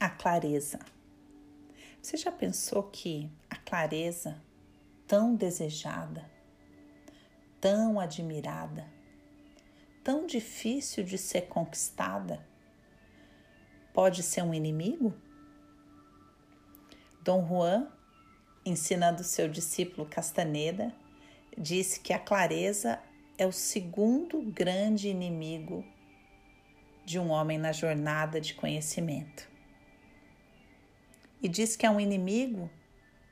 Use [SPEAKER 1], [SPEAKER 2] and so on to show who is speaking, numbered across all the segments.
[SPEAKER 1] a clareza. Você já pensou que a clareza, tão desejada, tão admirada, tão difícil de ser conquistada, pode ser um inimigo? Dom Juan, ensinando seu discípulo Castaneda, disse que a clareza é o segundo grande inimigo de um homem na jornada de conhecimento. E diz que é um inimigo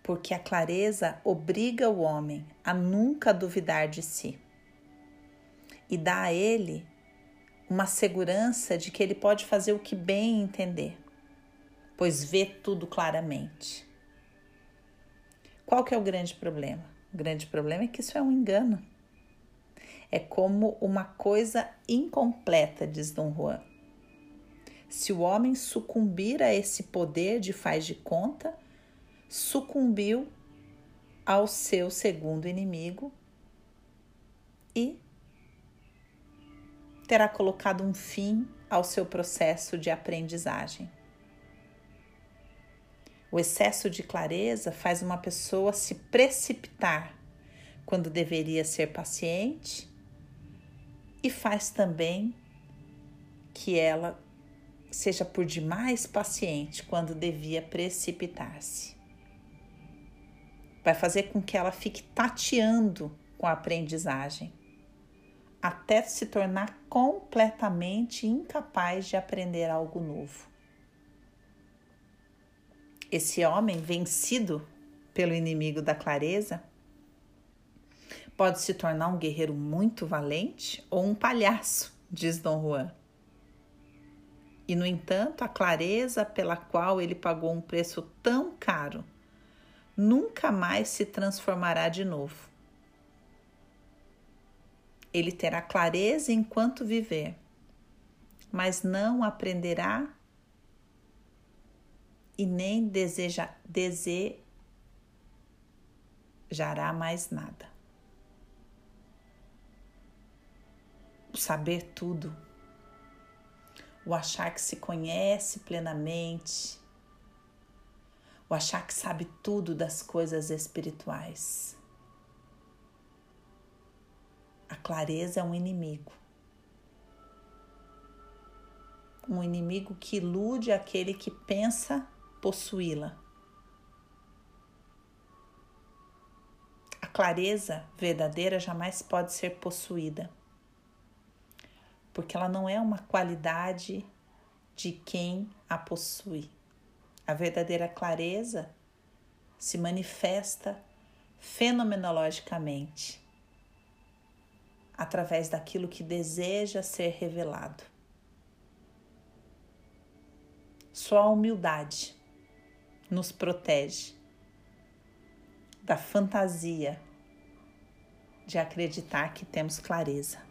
[SPEAKER 1] porque a clareza obriga o homem a nunca duvidar de si e dá a ele uma segurança de que ele pode fazer o que bem entender, pois vê tudo claramente. Qual que é o grande problema? O grande problema é que isso é um engano. É como uma coisa incompleta, diz Dom Juan. Se o homem sucumbir a esse poder de faz de conta, sucumbiu ao seu segundo inimigo e terá colocado um fim ao seu processo de aprendizagem. O excesso de clareza faz uma pessoa se precipitar quando deveria ser paciente e faz também que ela seja por demais paciente quando devia precipitar-se. Vai fazer com que ela fique tateando com a aprendizagem, até se tornar completamente incapaz de aprender algo novo. Esse homem vencido pelo inimigo da clareza pode se tornar um guerreiro muito valente ou um palhaço, diz Dom Juan. E, no entanto, a clareza pela qual ele pagou um preço tão caro nunca mais se transformará de novo. Ele terá clareza enquanto viver, mas não aprenderá e nem deseja, desejará mais nada. O saber tudo o achar que se conhece plenamente, o achar que sabe tudo das coisas espirituais. A clareza é um inimigo. Um inimigo que ilude aquele que pensa possuí-la. A clareza verdadeira jamais pode ser possuída porque ela não é uma qualidade de quem a possui. A verdadeira clareza se manifesta fenomenologicamente através daquilo que deseja ser revelado. Só a humildade nos protege da fantasia de acreditar que temos clareza.